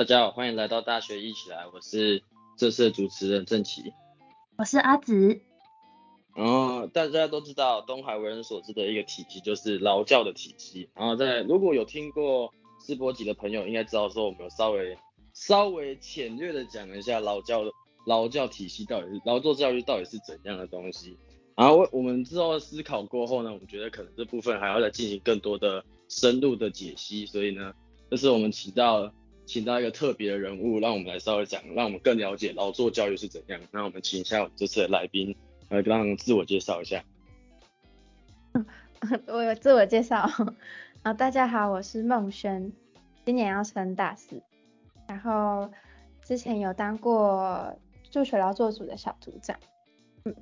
大家好，欢迎来到大学一起来，我是这次的主持人郑奇。我是阿紫。然后大家都知道，东海为人所知的一个体系就是劳教的体系。然后在如果有听过世博集的朋友，应该知道说我们有稍微稍微浅略的讲一下劳教劳教体系到底是劳作教育到底是怎样的东西。然后我们之后思考过后呢，我们觉得可能这部分还要再进行更多的深入的解析。所以呢，这是我们请到请到一个特别的人物，让我们来稍微讲，让我们更了解劳作教育是怎样。那我们请一下这次的来宾。来，让自我介绍一下。我有自我介绍 啊，大家好，我是孟轩，今年要升大四，然后之前有当过助学劳作组的小组长。嗯，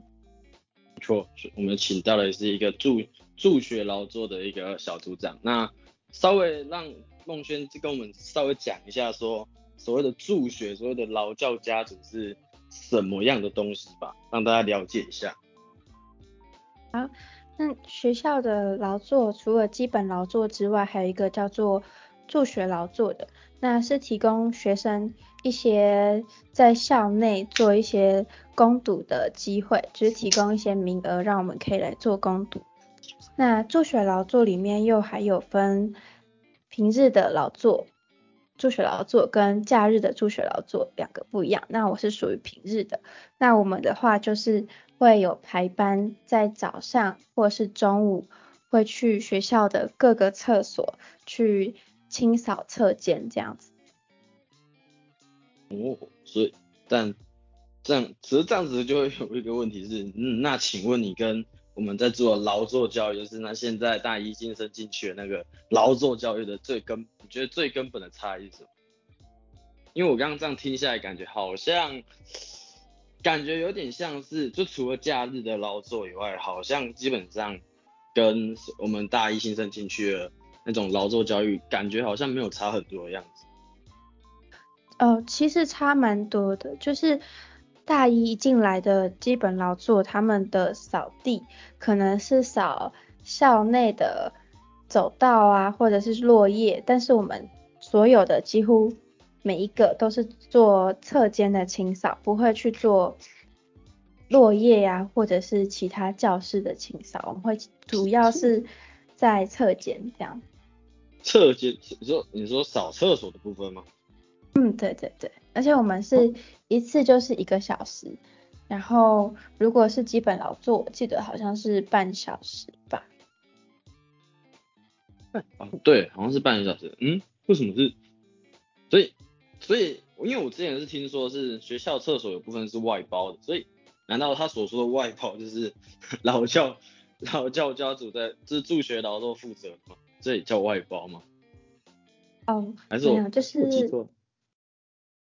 没错，我们请到的是一个助助学劳作的一个小组长。那稍微让孟轩跟我们稍微讲一下，说所谓的助学，所谓的劳教家族是。什么样的东西吧，让大家了解一下。好，那学校的劳作除了基本劳作之外，还有一个叫做助学劳作的，那是提供学生一些在校内做一些攻读的机会，就是提供一些名额，让我们可以来做攻读。那助学劳作里面又还有分平日的劳作。助学劳作跟假日的助学劳作两个不一样，那我是属于平日的。那我们的话就是会有排班，在早上或是中午会去学校的各个厕所去清扫厕间这样子。哦，所以但这样，其实这样子就会有一个问题是，嗯，那请问你跟我们在做劳作教育，就是那现在大一新生进去的那个劳作教育的最根，你觉得最根本的差异是什么？因为我刚刚这样听下来，感觉好像，感觉有点像是，就除了假日的劳作以外，好像基本上跟我们大一新生进去的那种劳作教育，感觉好像没有差很多的样子。哦，其实差蛮多的，就是。大一进来的基本劳作，他们的扫地可能是扫校内的走道啊，或者是落叶，但是我们所有的几乎每一个都是做侧间的清扫，不会去做落叶呀，或者是其他教室的清扫，我们会主要是在侧间这样。侧间，你说你说扫厕所的部分吗？嗯，对对对，而且我们是一次就是一个小时，然后如果是基本劳作，我记得好像是半小时吧。哦，对，好像是半个小时。嗯，为什么是？所以，所以，因为我之前是听说是学校厕所有部分是外包的，所以难道他所说的外包就是 劳教劳教家族在就是助学劳动负责吗？这也叫外包吗？哦，还是我就是记错？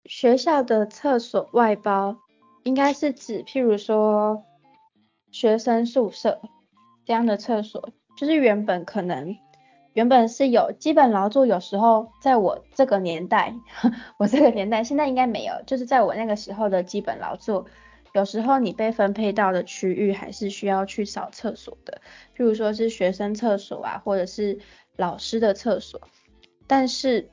学校的厕所外包，应该是指譬如说学生宿舍这样的厕所，就是原本可能原本是有基本劳作，有时候在我这个年代，我这个年代现在应该没有，就是在我那个时候的基本劳作，有时候你被分配到的区域还是需要去扫厕所的，譬如说是学生厕所啊，或者是老师的厕所，但是。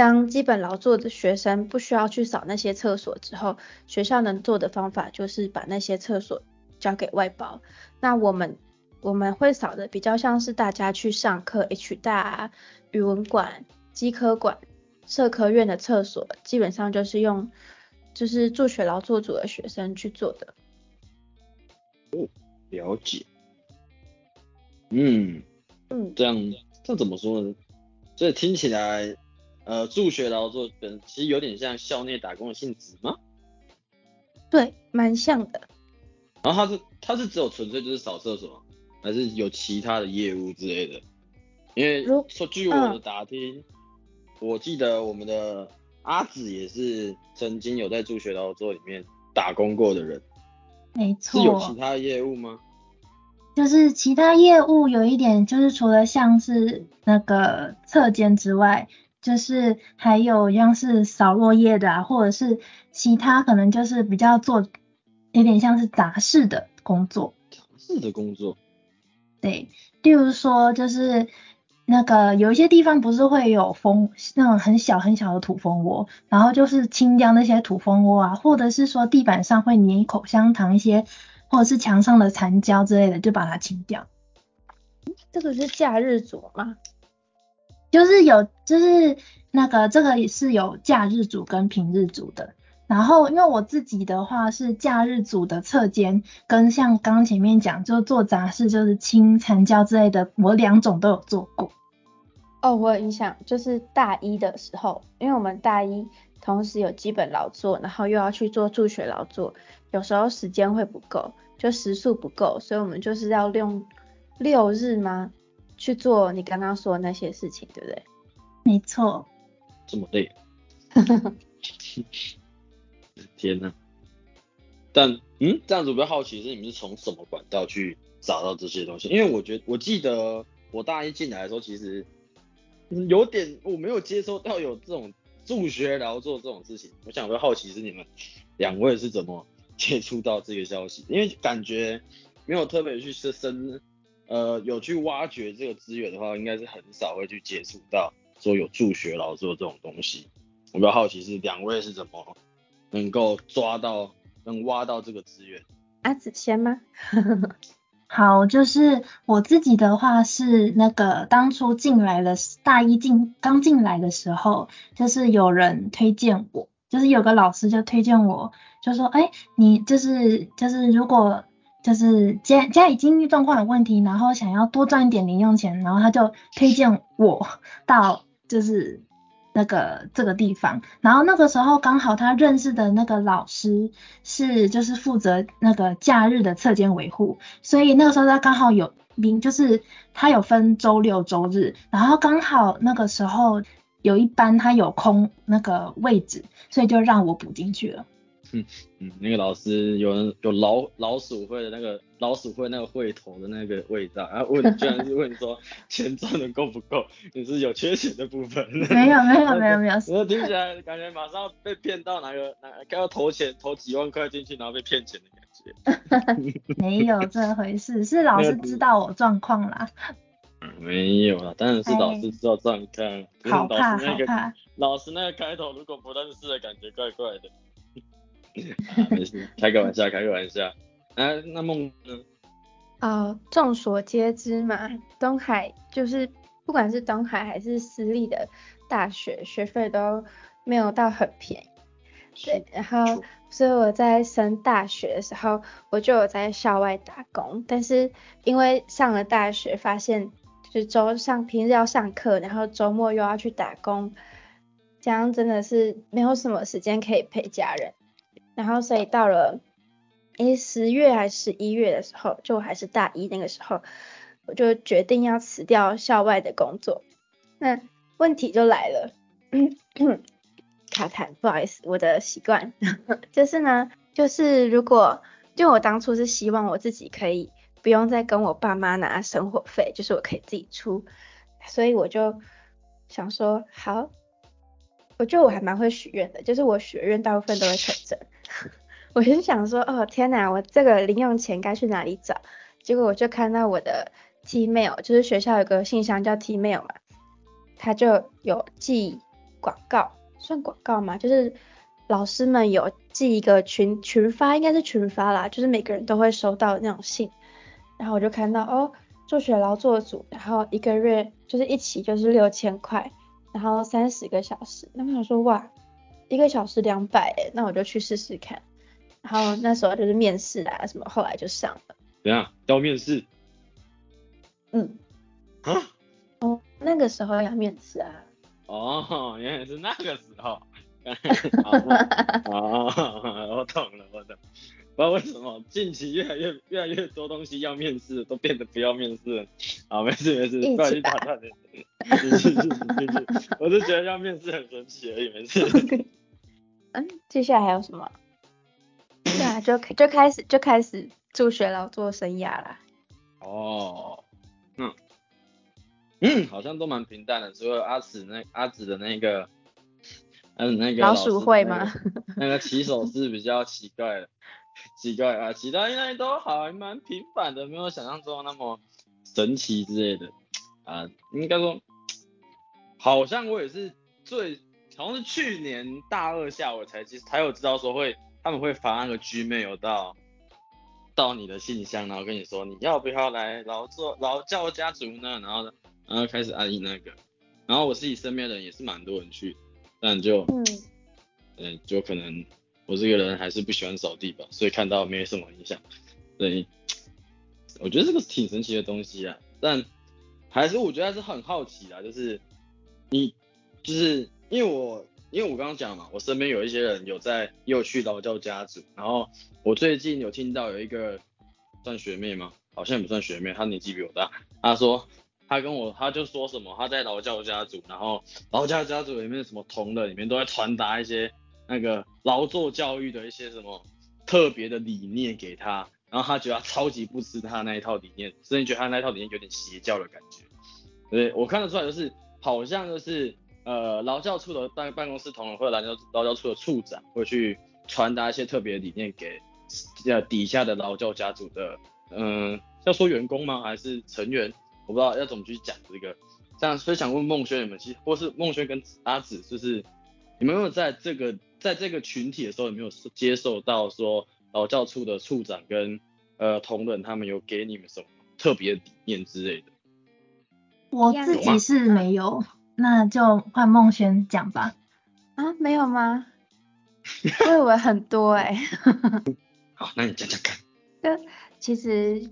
当基本劳作的学生不需要去扫那些厕所之后，学校能做的方法就是把那些厕所交给外包。那我们我们会扫的比较像是大家去上课，H 大、语文馆、机科馆、社科院的厕所，基本上就是用就是助学劳作组的学生去做的。哦，了解。嗯嗯，这样这怎么说呢？所以听起来。呃，助学劳作跟其实有点像校内打工的性质吗？对，蛮像的。然后他是他是只有纯粹就是扫厕所，还是有其他的业务之类的？因为说据我的打听，我记得我们的阿紫也是曾经有在助学劳作里面打工过的人。没错。是有其他业务吗？就是其他业务有一点，就是除了像是那个侧间之外。就是还有像是扫落叶的啊，或者是其他可能就是比较做有点像是杂事的工作。杂事的工作。对，例如说就是那个有一些地方不是会有蜂那种很小很小的土蜂窝，然后就是清掉那些土蜂窝啊，或者是说地板上会粘口香糖一些，或者是墙上的残胶之类的，就把它清掉。这个是假日组吗？就是有，就是那个这个是有假日组跟平日组的。然后因为我自己的话是假日组的侧肩，跟像刚前面讲就做杂事就是清残胶之类的，我两种都有做过。哦，我有印象，就是大一的时候，因为我们大一同时有基本劳作，然后又要去做助学劳作，有时候时间会不够，就时数不够，所以我们就是要用六日吗去做你刚刚说的那些事情，对不对？没错。这么累。天呐！但嗯，这样子比较好奇是你们是从什么管道去找到这些东西？因为我觉得我记得我大一进来的时候，其实有点我没有接收到有这种助学劳作这种事情。我想比较好奇是你们两位是怎么接触到这个消息？因为感觉没有特别去深呃有去挖掘这个资源的话，应该是很少会去接触到说有助学劳作这种东西。我比较好奇是两位是怎么。能够抓到，能挖到这个资源。阿子先吗？好，就是我自己的话是那个当初进来的大一进刚进来的时候，就是有人推荐我，就是有个老师就推荐我，就说，哎，你就是就是如果就是家家里经济状况有问题，然后想要多赚一点零用钱，然后他就推荐我 到就是。那个这个地方，然后那个时候刚好他认识的那个老师是就是负责那个假日的侧间维护，所以那个时候他刚好有名，就是他有分周六周日，然后刚好那个时候有一班他有空那个位置，所以就让我补进去了。嗯嗯，那个老师有人有老老鼠会的那个老鼠会那个会头的那个味道，然后问居然是问说 钱赚的够不够，你是有缺钱的部分。没有没有没有没有，我 听起来感觉马上被骗到哪个哪该要投钱投几万块进去，然后被骗钱的感觉。没有这回事，是老师知道我状况啦。没有啦，当然是老师知道状况。好怕好怕。老师那个开头如果不认识的感觉怪怪的。没事，开个玩笑，开个玩笑。啊，那梦呢？哦，众所皆知嘛，东海就是不管是东海还是私立的大学，学费都没有到很便宜。对，然后所以我在升大学的时候，我就有在校外打工。但是因为上了大学，发现就是周上平日要上课，然后周末又要去打工，这样真的是没有什么时间可以陪家人。然后，所以到了诶十月还是十一月的时候，就还是大一那个时候，我就决定要辞掉校外的工作。那问题就来了，卡痰，不好意思，我的习惯 就是呢，就是如果就我当初是希望我自己可以不用再跟我爸妈拿生活费，就是我可以自己出，所以我就想说，好，我觉得我还蛮会许愿的，就是我许愿大部分都会成真。我就想说，哦天哪，我这个零用钱该去哪里找？结果我就看到我的 T mail，就是学校有个信箱叫 T mail 嘛，他就有寄广告，算广告嘛？就是老师们有寄一个群群发，应该是群发啦，就是每个人都会收到那种信。然后我就看到，哦，做学劳作组，然后一个月就是一起就是六千块，然后三十个小时。那我想说，哇，一个小时两百，那我就去试试看。然后那时候就是面试啊什么，后来就上了。怎样？要面试？嗯。啊？哦，那个时候要面试啊。哦，原来是那个时候。哦，我懂了，我懂。不知道为什么近期越来越越来越多东西要面试，都变得不要面试了。啊，没事没事，不好意思打断你。继续继续继续，我是觉得要面试很神奇而已，没事。嗯，接下来还有什么？对啊，就就开始就开始助学劳作生涯啦。哦，嗯嗯，好像都蛮平淡的，除了阿紫那阿紫的那个，嗯那个老鼠会吗？那个起手是比较奇怪的，奇怪啊，其他应该都还蛮平凡的，没有想象中那么神奇之类的。啊，应该说，好像我也是最，好像是去年大二下我才其实才有知道说会他们会发那个 Gmail 到到你的信箱，然后跟你说你要不要来劳作劳教家族呢？然后，然后开始安利那个，然后我自己身边的人也是蛮多人去，但就嗯，嗯，就可能我这个人还是不喜欢扫地吧，所以看到没什么影响。对，我觉得这个挺神奇的东西啊，但还是我觉得还是很好奇啊，就是你就是因为我因为我刚刚讲嘛，我身边有一些人有在又去劳教家族，然后我最近有听到有一个算学妹吗？好像也不算学妹，她年纪比我大，她说她跟我，她就说什么她在劳教家族，然后劳教家族里面什么同的里面都在传达一些那个劳作教育的一些什么特别的理念给他，然后他觉得他超级不吃他那一套理念，甚至觉得他那一套理念有点邪教的感觉。对，我看得出来就是好像就是呃劳教处的办办公室同仁或者劳教劳教处的处长会去传达一些特别的理念给呃底下的劳教家族的嗯、要说员工吗还是成员？我不知道要怎么去讲这个。这样所以想问孟轩你们其实或是孟轩跟阿紫，就是你们有没有在这个在这个群体的时候有没有接受到说劳教处的处长跟呃同仁他们有给你们什么特别的理念之类的？我自己是没有，那就换梦轩讲吧。啊，没有吗？我以为很多哎、好，那你讲讲看。就其实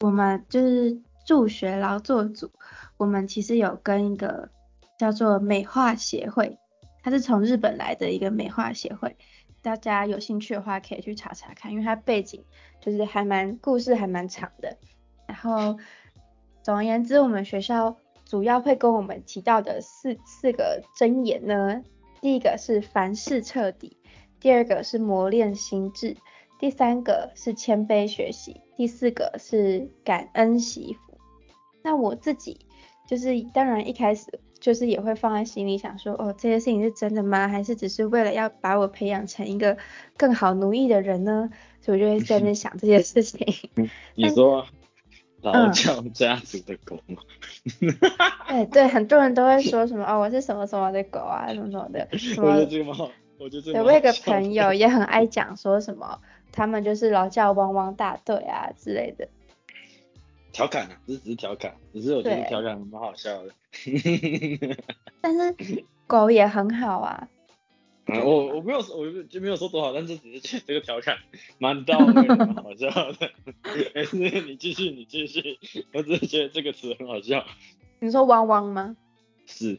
我们就是助学劳作组，我们其实有跟一个叫做美化协会，它是从日本来的一个美化协会，大家有兴趣的话可以去查查看，因为它背景就是还蛮故事还蛮长的。然后总而言之，我们学校主要会跟我们提到的四四个箴言呢，第一个是凡事彻底，第二个是磨练心智，第三个是谦卑学习，第四个是感恩惜福。那我自己就是当然一开始就是也会放在心里想说，哦，这些事情是真的吗？还是只是为了要把我培养成一个更好奴役的人呢？所以我就会在那边想这些事情。你说劳教家族的狗吗？对 对，很多人都会说什么哦，我是什么什么的狗啊，什么什么的，什么我觉得这个蛮好，我觉得这个对，蛮我有个朋友也很爱讲说什么，他们就是劳教汪汪大队啊之类的。调侃啊，这只是调侃，只是我觉得对调侃蛮好笑的。但是狗也很好啊，嗯，我我没有说，我就没有说多好，但是只是觉得这个调侃蛮到位的，蛮好笑的。没事，你继续，你继续。我只是觉得这个词很好笑。你说汪汪吗？是，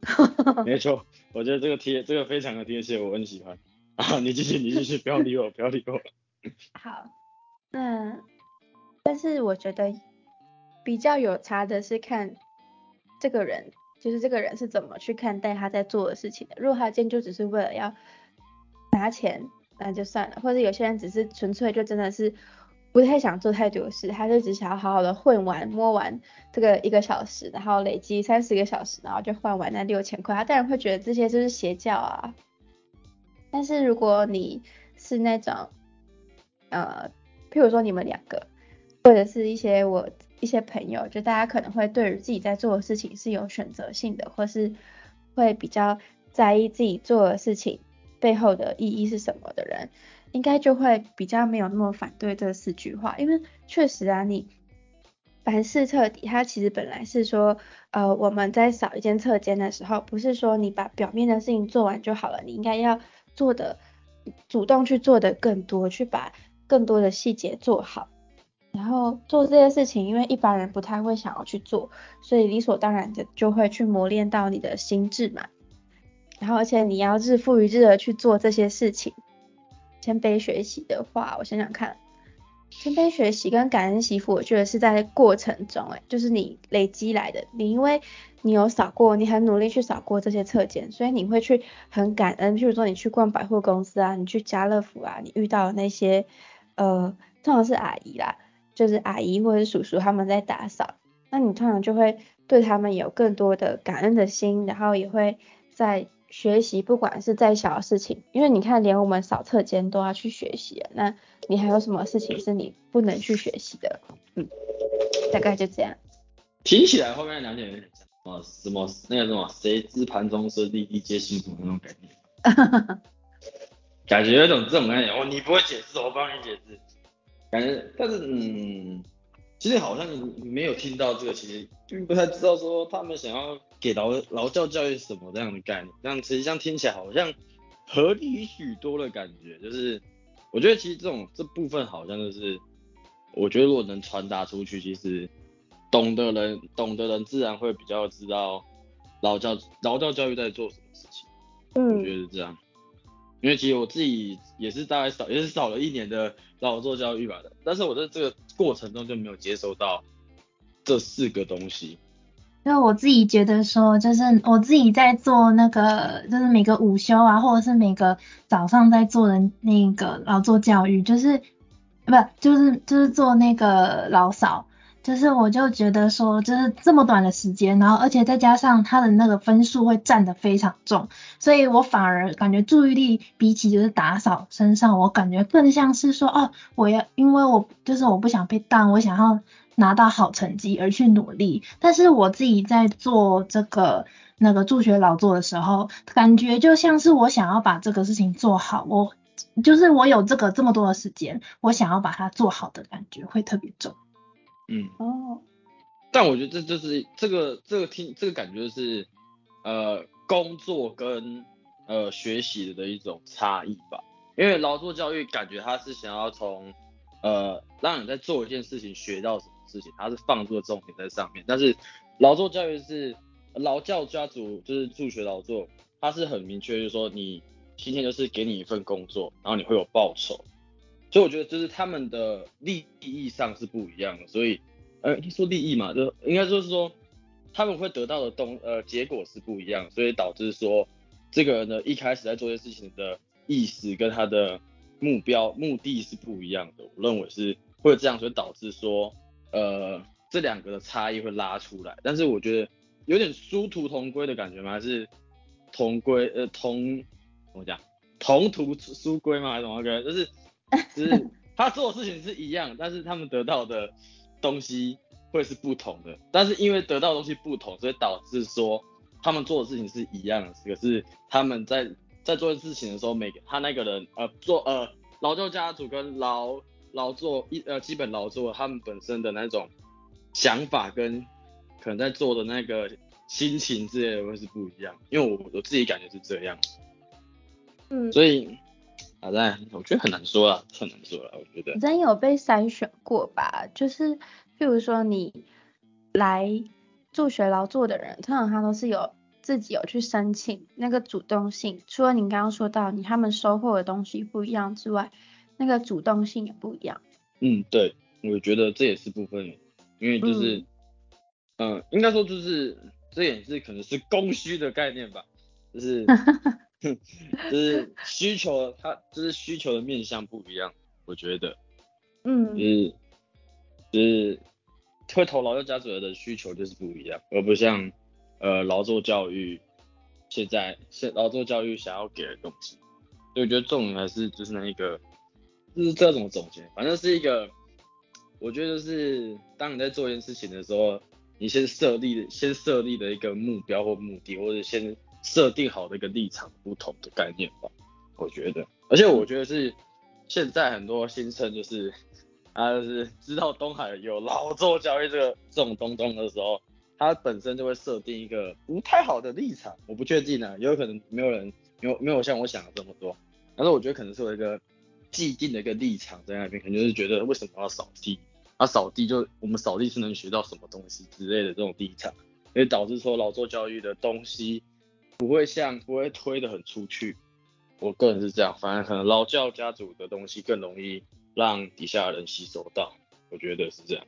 没错，我觉得这个贴，这个非常的贴切，我很喜欢。啊，你继续，你继续，不要理我，不要理我。好，那但是我觉得比较有差的是看这个人，就是这个人是怎么去看待他在做的事情的。如果他今天就只是为了要拿钱，那就算了；或者有些人只是纯粹就真的是不太想做太多事，他就只想要好好的混完摸完这个一个小时，然后累积三十个小时，然后就换完那六千块，他当然会觉得这些就是邪教啊。但是如果你是那种，呃，譬如说你们两个，或者是一些我一些朋友，就大家可能会对于自己在做的事情是有选择性的，或是会比较在意自己做的事情背后的意义是什么的人，应该就会比较没有那么反对这四句话，因为确实啊，你凡事彻底，它其实本来是说，呃，我们在扫一间厕间的时候，不是说你把表面的事情做完就好了，你应该要做的主动去做的更多，去把更多的细节做好。然后做这些事情，因为一般人不太会想要去做，所以理所当然的就会去磨练到你的心智嘛。然后而且你要日复一日的去做这些事情。谦卑学习的话，我想想看，谦卑学习跟感恩惜福，我觉得是在过程中，哎，就是你累积来的。你因为你有扫过，你很努力去扫过这些册件，所以你会去很感恩。譬如说你去逛百货公司啊，你去家乐福啊，你遇到那些呃，通常是阿姨啦，就是阿姨或者叔叔他们在打扫，那你通常就会对他们有更多的感恩的心，然后也会在学习，不管是再小的事情，因为你看，连我们扫厕间都要去学习，那你还有什么事情是你不能去学习的？嗯，大概就这样。听起来后面两点有点像什么什么那个什么谁知盘中餐，粒粒皆辛苦那种感觉，感觉有种这种感觉。哦，你不会解释，我帮你解释。感觉，但是嗯，其实好像没有听到这个，其实并不太知道说他们想要给劳劳教教育什么这样的概念。这样实际上听起来好像合理许多的感觉，就是我觉得其实这种这部分好像就是，我觉得如果能传达出去，其实。懂的人，懂的人自然会比较知道劳教劳教教育在做什么事情。嗯，我觉得是这样。因为其实我自己也是大概少，也是少了一年的劳作教育吧的，但是我在这个过程中就没有接收到这四个东西。因为我自己觉得说，就是我自己在做那个，就是每个午休啊，或者是每个早上在做的那个劳作教育，就是不就是就是做那个劳扫。就是我就觉得说，就是这么短的时间，然后而且再加上他的那个分数会占得非常重，所以我反而感觉注意力比起就是打扫身上，我感觉更像是说，哦，我要因为我就是我不想被当，我想要拿到好成绩而去努力。但是我自己在做这个那个助学劳作的时候，感觉就像是我想要把这个事情做好，我就是我有这个这么多的时间，我想要把它做好的感觉会特别重。嗯。哦，但我觉得这就是这个这个听这个感觉是呃工作跟呃学习的一种差异吧，因为劳作教育感觉他是想要从呃让你在做一件事情学到什么事情，他是放入了重点在上面，但是劳作教育是劳教家族就是助学劳作，他是很明确就是说你今天就是给你一份工作，然后你会有报酬。所以我觉得就是他们的利益上是不一样的，所以呃你说利益嘛，就应该就是说他们会得到的东呃结果是不一样，所以导致说这个人呢一开始在做这事情的意思跟他的目标目的是不一样的，我认为是会这样，所以导致说呃这两个的差异会拉出来，但是我觉得有点殊途同归的感觉吗？还是同归呃同怎么讲同途书归吗？还是什么感就是。就是他做的事情是一样，但是他们得到的东西会是不同的。但是因为得到的东西不同，所以导致说他们做的事情是一样的。可是他们在在做事情的时候，每个他那个人呃做呃劳作家族跟劳劳作一呃基本劳作，他们本身的那种想法跟可能在做的那个心情之类的会是不一样。因为我我自己感觉是这样。嗯，所以。好在，我觉得很难说啊，很难说了，我觉得。人有被筛选过吧？就是，譬如说你来助学劳作的人，通常他都是有自己有去申请那个主动性。除了你刚刚说到你他们收获的东西不一样之外，那个主动性也不一样。嗯，对，我觉得这也是部分，因为就是，嗯，应该说就是这也是可能是供需的概念吧，就是。就是需求，它就是需求的面向不一样，我觉得，嗯，就是就是会投劳教家族的需求就是不一样，而不像呃劳作教育现在现劳作教育想要给的东西，所以我觉得重点还是就是那一个，就是这种总结，反正是一个，我觉得是当你在做一件事情的时候，你先设立先设立的一个目标或目的，或者先。设定好的一个立场不同的概念吧，我觉得，而且我觉得是现在很多新生就是他就是知道东海有劳作教育这个这种东东的时候，他本身就会设定一个不太好的立场，我不确定啊，有可能没有人没有没有像我想的这么多，但是我觉得可能是有一个既定的一个立场在那边，肯定是觉得为什么要扫地，啊扫地就我们扫地是能学到什么东西之类的这种立场，所以导致说劳作教育的东西。不会像不会推的很出去，我个人是这样，反而可能劳教家族的东西更容易让底下人吸收到，我觉得是这样。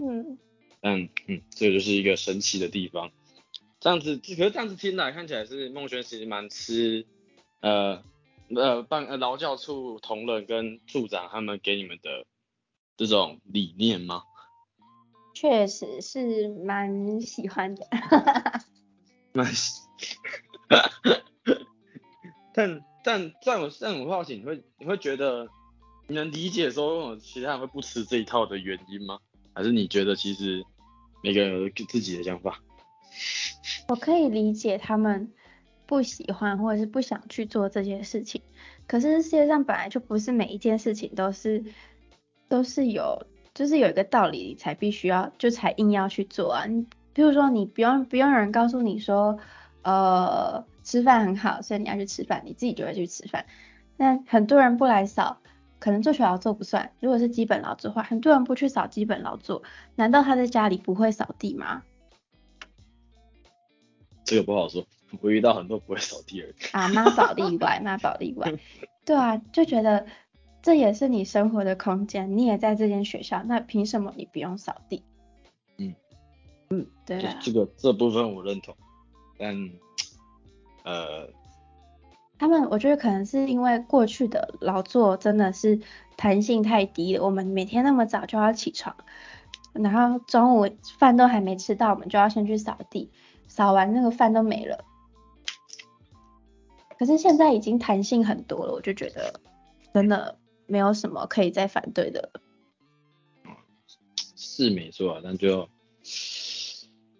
嗯，嗯嗯，这就是一个神奇的地方。这样子，可是这样子听来看起来是孟轩其实蛮吃呃呃办呃劳教处同仁跟处长他们给你们的这种理念吗？确实是蛮喜欢的。蛮喜。但但在我但我好奇，你会你会觉得你能理解说其他人会不吃这一套的原因吗？还是你觉得其实每个人有自己的想法。我可以理解他们不喜欢或者是不想去做这件事情，可是世界上本来就不是每一件事情都是都是有，就是有一个道理你才必须要就才硬要去做啊。你比如说你不用不用有人告诉你说，呃，吃饭很好，所以你要去吃饭，你自己就会去吃饭。那很多人不来扫，可能做学劳作不算。如果是基本劳作的话，很多人不去扫基本劳作，难道他在家里不会扫地吗？这个不好说，我遇到很多不会扫地的人。啊，妈宝例外，妈宝例外。对啊，就觉得这也是你生活的空间，你也在这间学校，那凭什么你不用扫地？嗯嗯，对啊。这个这部分我认同，但呃，他们我觉得可能是因为过去的劳作真的是弹性太低了，我们每天那么早就要起床，然后中午饭都还没吃到，我们就要先去扫地。扫完那个饭都没了，可是现在已经弹性很多了，我就觉得真的没有什么可以再反对的。是没错啊，但就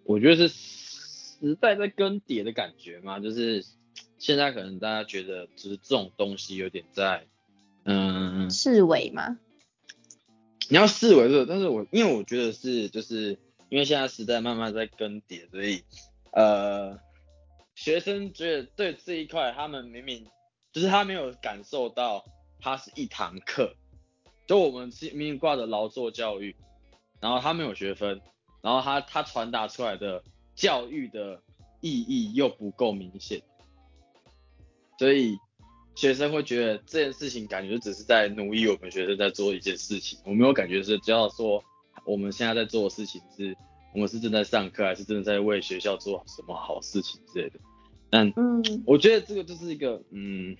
我觉得是时代在更迭的感觉嘛，就是现在可能大家觉得就是这种东西有点在嗯视为吗？你要视为是，但是我因为我觉得是就是因为现在时代慢慢在更迭，所以。呃，学生觉得对这一块，他们明明就是他没有感受到，它是一堂课，就我们是明明挂着劳作教育，然后他没有学分，然后他他传达出来的教育的意义又不够明显，所以学生会觉得这件事情感觉只是在奴役我们学生在做一件事情，我没有感觉是只要说我们现在在做的事情是。我们是正在上课，还是真的在为学校做什么好事情之类的？但嗯，我觉得这个就是一个嗯，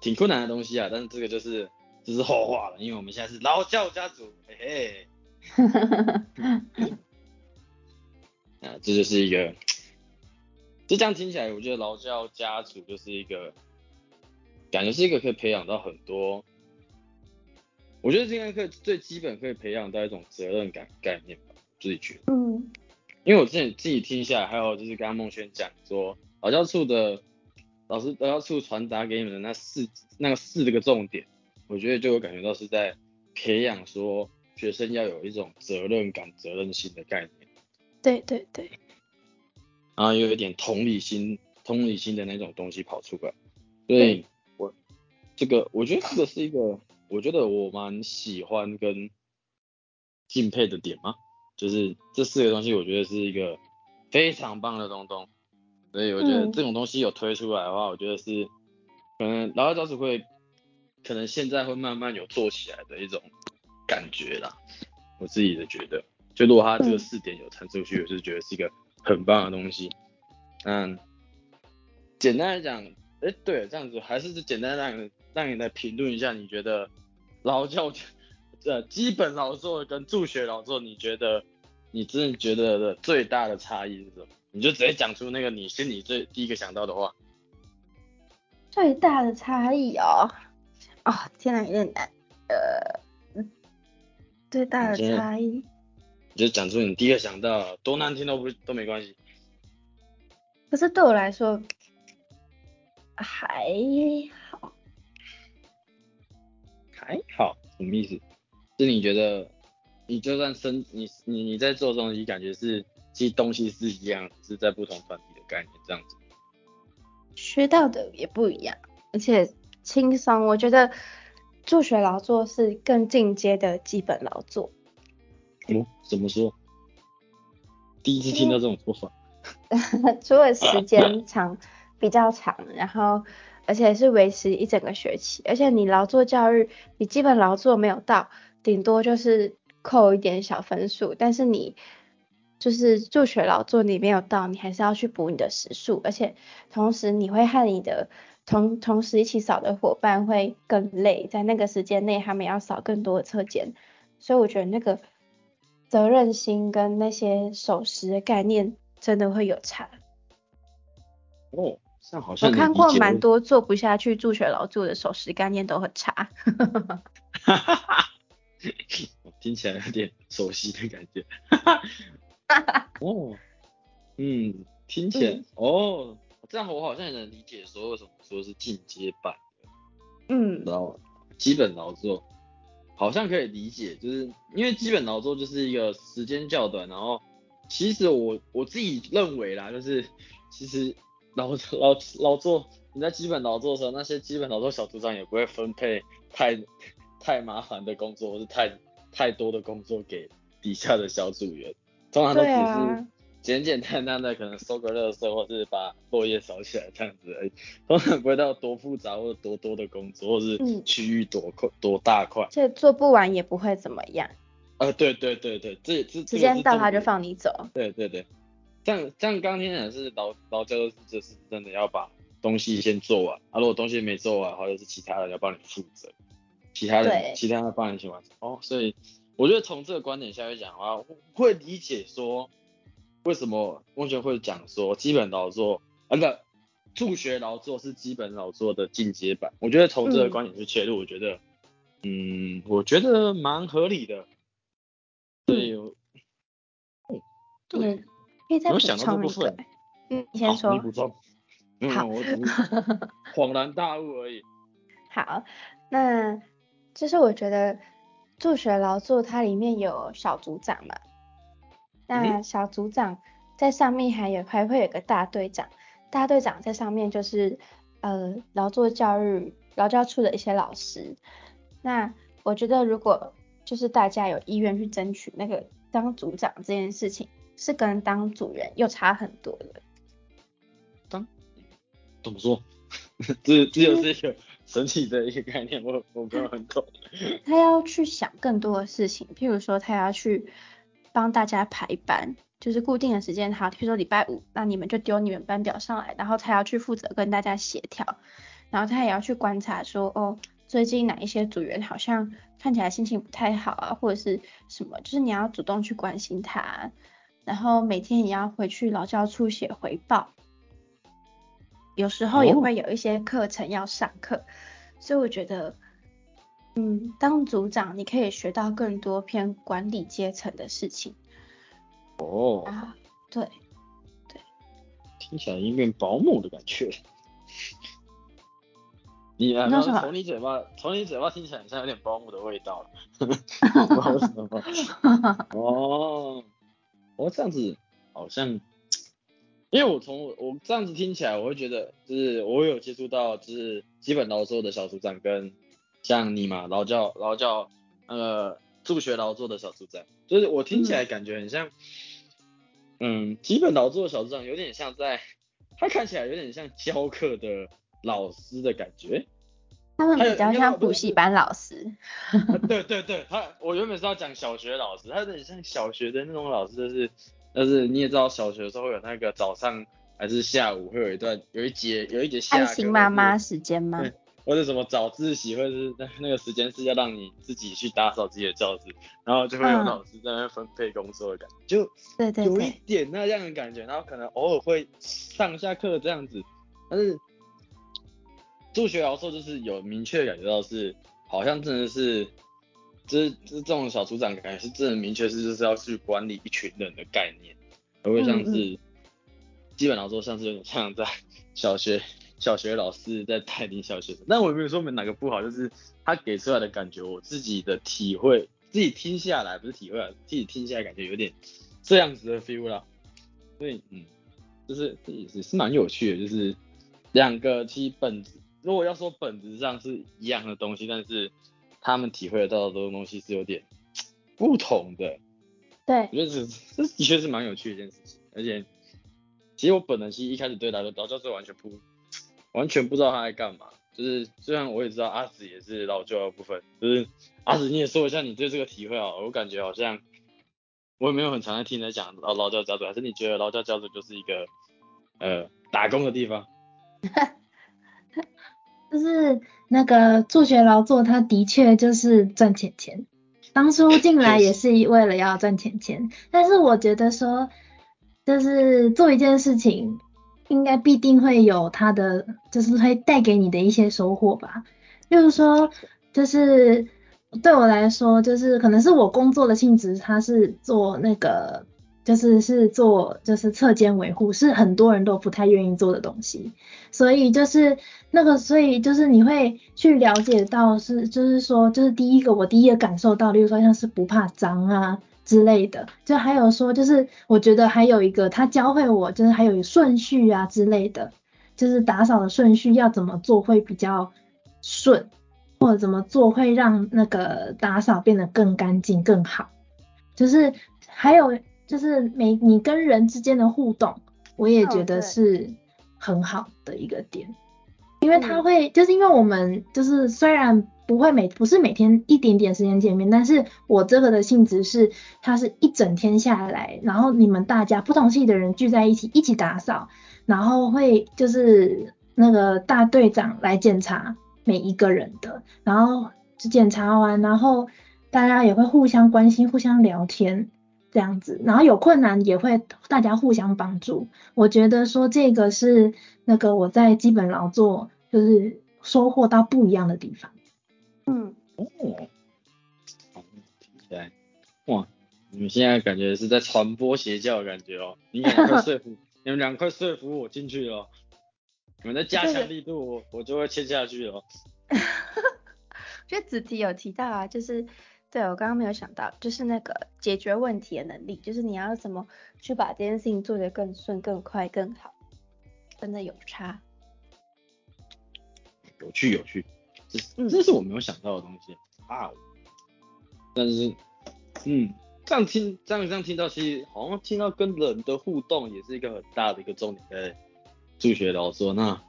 挺困难的东西啊。但是这个就是这是后话了，因为我们现在是劳教家族，嘿嘿。啊，这就是一个，就这样听起来，我觉得劳教家族就是一个，感觉是一个可以培养到很多。我觉得这堂课最基本可以培养到一种责任感概念吧。自己觉得，嗯，因为我之前自己听下来，还有就是刚刚孟轩讲说，劳教处的老师劳教处传达给你们的那四那个四个重点，我觉得就有感觉到是在培养说学生要有一种责任感、责任心的概念。对对对。然后又有一点同理心、同理心的那种东西跑出来，所以我这个我觉得这个是一个，我觉得我蛮喜欢跟敬佩的点吗？就是这四个东西，我觉得是一个非常棒的东东，所以我觉得这种东西有推出来的话，我觉得是可能劳教招组会可能现在会慢慢有做起来的一种感觉啦。我自己的觉得，就如果他这个四点有传出去，我是觉得是一个很棒的东西。嗯，简单来讲，哎，对，这样子还是简单让你让你来评论一下，你觉得劳教。呃，基本劳作跟助学劳作，你觉得你真的觉得的最大的差异是什么？你就直接讲出那个你心里最第一个想到的话。最大的差异哦，哦，天哪，有点难。呃，最大的差异。你就讲出你第一个想到，多难听都不都没关系。可是对我来说还好。还好，什么意思？是你觉得，你就算生你你你在做东西，感觉是其实东西是一样，只是在不同团体的概念这样子。学到的也不一样，而且轻松。我觉得助学劳作是更进阶的基本劳作。嗯，怎么说？第一次听到这种说法。除了时间长比较长，然后而且是维持一整个学期，而且你劳作教育，你基本劳作没有到。顶多就是扣一点小分数，但是你就是助学劳作你没有到，你还是要去补你的时数，而且同时你会和你的同同时一起扫的伙伴会更累，在那个时间内他们要扫更多的车间，所以我觉得那个责任心跟那些守时的概念真的会有差。哦，像好像我看过蛮多做不下去助学劳作的守时概念都很差。哈哈哈。听起来有点熟悉的感觉。哈 哈哦，嗯，听起来、嗯哦，这样我好像也能理解说为什么说是进阶版的，嗯知道吗？基本劳作好像可以理解，就是因为基本劳作就是一个时间较短，然后其实我我自己认为啦，就是其实劳劳劳作你在基本劳作的时候，那些基本劳作小组长也不会分配太太麻烦的工作，或是太太多的工作给底下的小组员，通常都只是简简单单的可能收个垃圾，或是把落叶扫起来这样子而已，通常不会到多复杂或者多多的工作，或是嗯区域多块多大块。这做不完也不会怎么样，呃，对对对对，这这时间到他就。放你走。对对对，这样这样刚听起来是劳劳教就是就是真的要把东西先做完，啊，如果东西没做完或者，是其他人要帮你负责，其他对人其他人帮你去完成。哦，所以我觉得从这个观点下去讲的话，我会理解说为什么翁学会讲说基本劳作，啊不，助学劳作是基本劳作的进阶版。我觉得从这个嗯观点去切入，我觉得，嗯，我觉得蛮合理的。对，我嗯，可以再补有想到这充一个。嗯，你先说。你补充。嗯，好我只是 恍然大悟而已。好，那就是我觉得助学劳作它里面有小组长嘛，嗯那小组长在上面还有还会有个大队长，大队长在上面就是呃劳作教育劳教处的一些老师。那我觉得如果就是大家有意愿去争取那个当组长这件事情，是跟当组员又差很多的。怎么说？这这就是一个 神奇的一个概念，我我没有很懂。他要去想更多的事情，譬如说他要去帮大家排班，就是固定的时间，好，比如说礼拜五，那你们就丢你们班表上来，然后他要去负责跟大家协调，然后他也要去观察说，哦，最近哪一些组员好像看起来心情不太好啊，或者是什么，就是你要主动去关心他，然后每天也要回去劳教处写回报。有时候也哦会有一些课程要上课，所以我觉得，嗯，当组长你可以学到更多偏管理阶层的事情哦，啊。对，听起来有点保姆的感觉。你啊，你从你嘴巴，从你嘴巴听起来像有点保姆的味道了，不知道为什么。哦，哦，这样子好像，因为我从我这样子听起来，我会觉得就是我有接触到就是基本劳作的小组长跟像你嘛劳教劳教呃助学劳作的小组长，就是我听起来感觉很像，嗯，基本劳作的小组长有点像在，他看起来有点像教课的老师的感觉。他们比较像补习班老师。啊 对对对，他我原本是要讲小学老师，他有点像小学的那种老师，就是但是你也知道小学的时候会有那个早上还是下午会有一段有一节有一节下课爱心妈妈时间吗？对或者什么早自习，或者是那那个时间是要让你自己去打扫自己的教室，然后就会有嗯。老师在那边分配工作的感觉，就对对有一，点那样的感觉，然后可能偶尔会上下课这样子，但是助学老师就是有明确感觉到是，好像真的是，就是就是这种小组长感觉是真的明确是就是要去管理一群人的概念，而会像嗯是基本上说像是有点像在 小学小学老师在带领小学生，但我也没有说明哪个不好，就是他给出来的感觉，我自己的体会，自己听下来不是体会啊，自己听下来感觉有点这样子的 feel 啦。所以嗯，就是也是是蛮有趣的，就是两个其实本质，如果要说本质上是一样的东西，但是他们体会得到的东西是有点不同的。对我，觉得这这的确是蛮有趣的一件事情，而且其实我本人其实一开始对老老教是完全不完全不知道他在干嘛，就是虽然我也知道阿紫也是老教的部分，就是阿紫你也说一下你对这个体会啊，我感觉好像我也没有很常在听人家讲劳劳教家族，还是你觉得劳教家族就是一个呃打工的地方？就是那个助学劳作，它的确就是赚钱钱。当初进来也是 为了要赚钱钱，但是我觉得说，就是做一件事情，应该必定会有它的，就是会带给你的一些收获吧。例如说，就是对我来说，就是可能是我工作的性质，它是做那个，就是是做就是侧间维护，是很多人都不太愿意做的东西，所以就是那个，所以就是你会去了解到是，就是说，就是第一个我第一个感受到，例如说像是不怕脏啊之类的，就还有说就是我觉得还有一个他教会我，就是还有顺序啊之类的，就是打扫的顺序要怎么做会比较顺。或者怎么做会让那个打扫变得更干净更好，就是还有就是每你跟人之间的互动，我也觉得是很好的一个点，因为他会就是因为我们就是虽然不会每不是每天一点点时间见面，但是我这个的性质是它是一整天下来，然后你们大家不同系的人聚在一起一起打扫，然后会就是那个大队长来检查。每一个人的，然后检查完，然后大家也会互相关心、互相聊天这样子，然后有困难也会大家互相帮助。我觉得说这个是那个我在基本劳作就是收获到不一样的地方。嗯，哦，听起来，哇，你们现在感觉是在传播邪教的感觉哦，你们快说服，你们两快说服我进去哦。你们的加强力度，我我就会签下去了。我觉得子题有提到啊，就是对我刚刚没有想到，就是那个解决问题的能力，就是你要怎么去把这件事情做得更顺、更快、更好，真的有差。有趣有趣，这这是我没有想到的东西啊。但是，嗯，这样听这样这样听到，其实好像听到跟人的互动也是一个很大的一个重点在。助学老说，那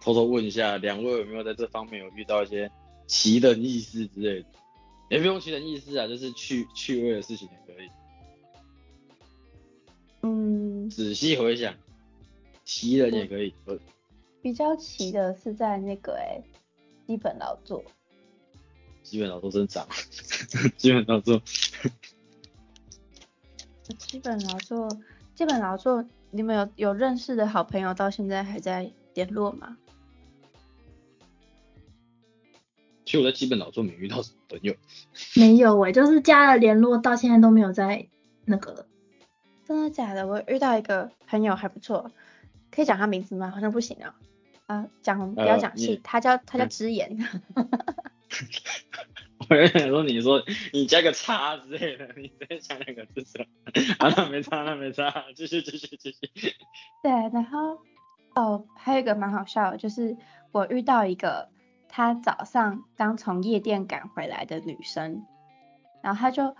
偷偷问一下，两位有没有在这方面有遇到一些奇人异事之类的？也不用奇人异事啊，就是趣趣味的事情也可以。嗯。仔细回想，奇人也可以。比较奇的是在那个哎，基本劳作。基本劳作真长。基本劳作。基本劳作，基本劳作。你们有有认识的好朋友到现在还在联络吗？其实我在基本劳作没遇到什么朋友。没有哎，就是加了联络到现在都没有在那个。真的假的？我遇到一个朋友还不错，可以讲他名字吗？好像不行啊。啊，讲不要讲戏，他叫他叫直言。我有想说，你说你加个叉之类的，你再讲两个字什么？啊，那没差，那没差，继续继续继续。对，然后哦，还有一个蛮好笑的，就是我遇到一个，她早上刚从夜店赶回来的女生，然后她就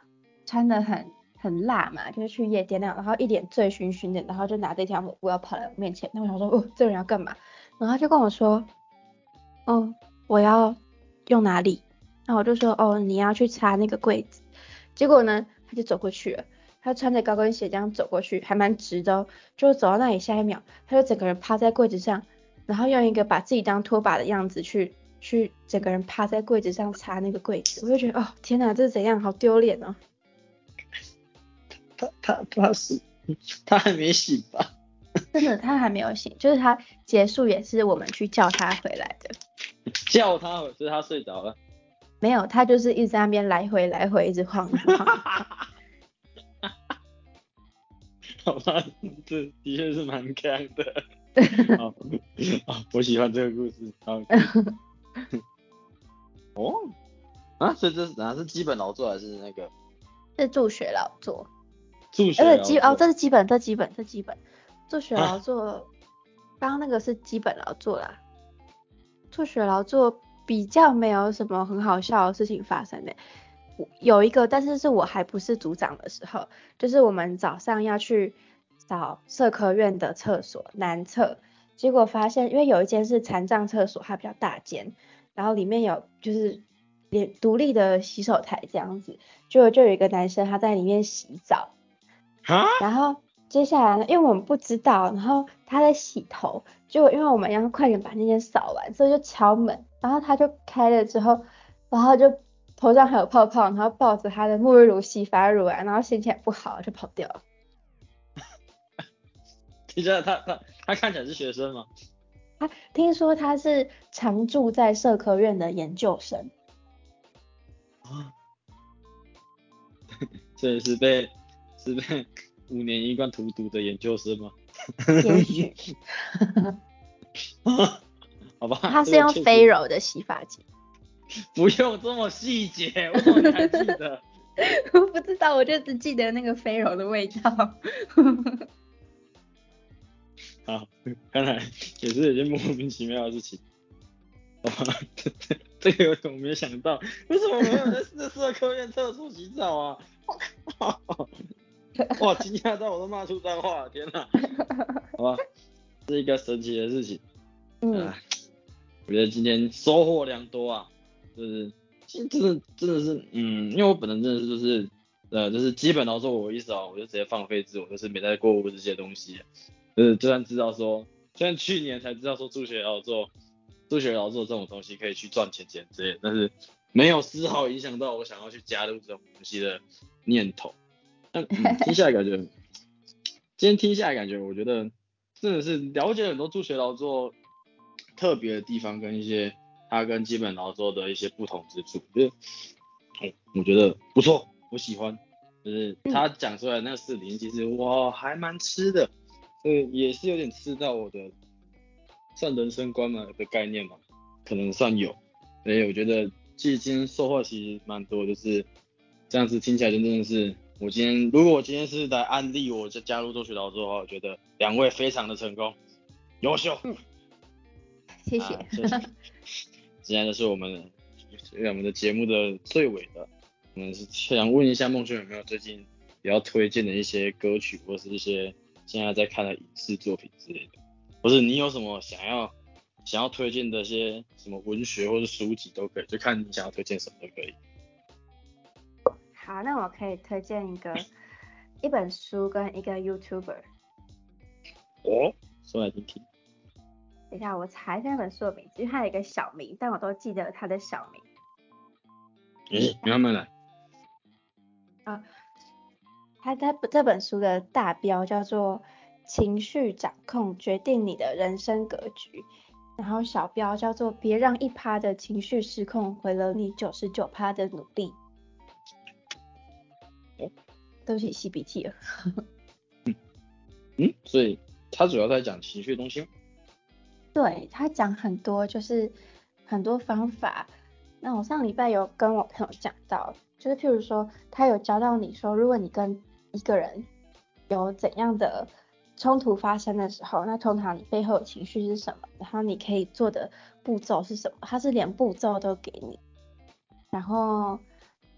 穿的很很辣嘛，就是去夜店那样，然后一脸醉醺醺的，然后就拿着一条抹布要跑来我面前，那我想说，哦，这人要干嘛？然后就跟我说，哦，我要用哪里？然后我就说，哦，你要去擦那个柜子。结果呢，他就走过去了。他穿着高跟鞋这样走过去，还蛮直的。就走到那里，下一秒，他就整个人趴在柜子上，然后用一个把自己当拖把的样子去去整个人趴在柜子上擦那个柜子。我就觉得，哦，天哪，这是怎样？好丢脸哦。他他他是他还没醒吧？真的，他还没有醒，就是他结束也是我们去叫他回来的。叫他，所以他睡着了。没有，他就是一直在那边来回来回一直晃。好吧，这的确是蛮强的。好，我喜欢这个故事。好。哦，啊，所以这是哪是基本劳作还是那个？是助学劳作。助学劳作。基哦，这是基本，这基本，这基本。助学劳做，刚刚那个是基本劳作啦。助学劳作。比较没有什么很好笑的事情发生的，有一个，但是是我还不是组长的时候，就是我们早上要去找社科院的厕所男厕，结果发现，因为有一间是残障厕所，它比较大间，然后里面有就是连独立的洗手台这样子，就就有一个男生他在里面洗澡，然后接下来呢，因为我们不知道，然后他在洗头，结果因为我们要快点把那间扫完，所以就敲门。然后他就开了之后，然后就头上还有泡泡，然后抱着他的沐浴乳、洗发乳啊，然后心情不好就跑掉了。你知道他他他看起来是学生吗？他听说他是常住在社科院的研究生。啊，所以是被是被五年一贯荼毒的研究生吗？也许，好吧，他是用飞柔的洗发精。不用这么细节，为什么你还记得？我不知道，我就只记得那个飞柔的味道。好，看来也是有些莫名其妙的事情。哇，这个有点我没想到，为什么没有在在社科院厕所洗澡啊？哇，惊讶到我都骂出脏话，天哪！好吧，是一个神奇的事情。嗯，我觉得今天收获良多啊。就是，真的真的是，嗯，因为我本人真的是就是，呃，就是基本劳作我意思啊，我就直接放飞自我，就是没在过问这些东西。就是就算知道说，虽然去年才知道说助学劳作、助学劳作这种东西可以去赚钱钱之类，但是没有丝毫影响到我想要去加入这种东西的念头。但听下来感觉，今天听下来感觉，我觉得真的是了解很多助学劳作特别的地方跟一些。它跟基本劳作的一些不同之处，就是，我觉得不错，我喜欢，就是他讲出来那个视频，其实我还蛮吃的，呃，也是有点吃到我的算人生观嘛的概念嘛，可能算有，所以我觉得其实今天收获其实蛮多，就是这样子听起来就真的是，我今天如果我今天是来安利我就加入做学导师的话，我觉得两位非常的成功，优秀，谢谢。现在就是我们我们的节目的最尾的，我们是想问一下梦轩有没有最近比较推荐的一些歌曲，或是一些现在在看的影视作品之类的，或是你有什么想要想要推荐的一些什么文学或者书籍都可以，就看你想要推荐什么都可以。好，那我可以推荐一个一本书跟一个 YouTuber。哦，说来听听。等一下，我查一下那本书的名字，因为它有一个小名，但我都记得它的小名。诶，慢慢来。啊，它它这本书的大标叫做《情绪掌控决定你的人生格局》，然后小标叫做《别让一趴的情绪失控毁了你九十九趴的努力》。对不起，吸鼻涕了。嗯，所以他主要在讲情绪的东西？对他讲很多，就是很多方法。那我上礼拜有跟我朋友讲到，就是譬如说，他有教到你说，如果你跟一个人有怎样的冲突发生的时候，那通常你背后的情绪是什么？然后你可以做的步骤是什么？他是连步骤都给你，然后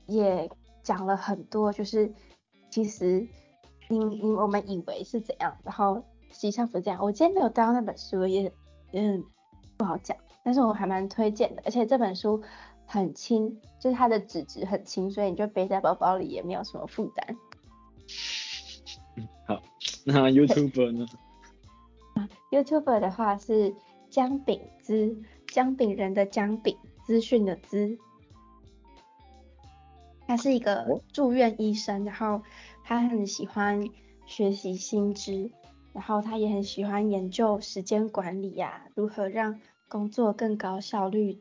也讲了很多，就是其实你你我们以为是怎样，然后实际上不是这样。我今天没有带到那本书，也。嗯，不好讲，但是我还蛮推荐的，而且这本书很轻，就是它的纸质很轻，所以你就背在包包里也没有什么负担。好，那 YouTuber 呢？啊，YouTuber 的话是姜饼资，姜饼人的姜饼，资讯的资。他是一个住院医生，然后他很喜欢学习新知。然后他也很喜欢研究时间管理呀，如何让工作更高效率，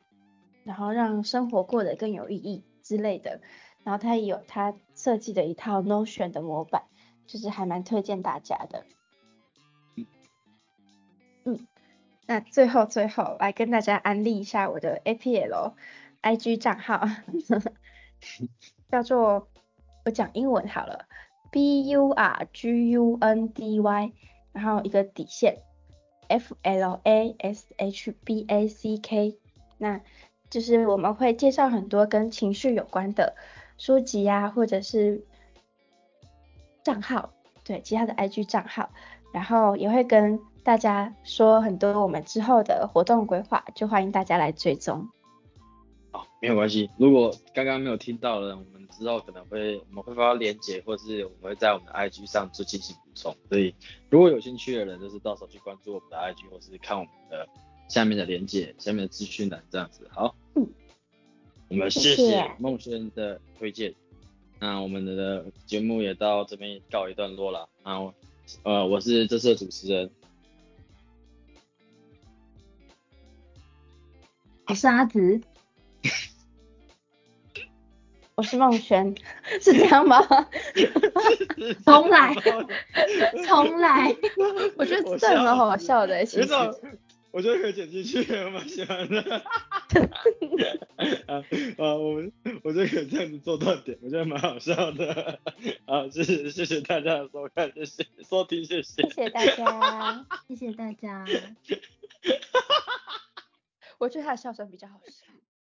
然后让生活过得更有意义之类的。然后他也有他设计的一套 Notion 的模板，就是还蛮推荐大家的。嗯，那最后最后来跟大家安利一下我的 APL IG 账号，叫做我讲英文好了，B U R G U N D Y。然后一个底线，F L A S H B A C K，那就是我们会介绍很多跟情绪有关的书籍呀，或者是账号，对，其他的 IG 账号，然后也会跟大家说很多我们之后的活动规划，就欢迎大家来追踪。好，没有关系。如果刚刚没有听到的，我们之后可能会我们会发链接，或是我们会在我们的 IG 上做进行补充。所以如果有兴趣的人，就是到时候去关注我们的 IG，或是看我们的下面的链接、下面的资讯栏这样子。好，嗯，我们谢谢孟轩的推荐。那我们的节目也到这边告一段落了。然后，呃，我是这次的主持人，我是阿紫。我是梦璇，是这样吗？重来，重来。我觉得这蛮好笑的，其实。我觉得可以剪进去，我蛮喜欢的。啊啊，我们我觉得可以这样子做到点，我觉得蛮好笑的。啊，谢谢谢谢大家的收看，谢谢收听，谢谢。谢谢大家，谢谢大家。我觉得他的笑声比较好笑。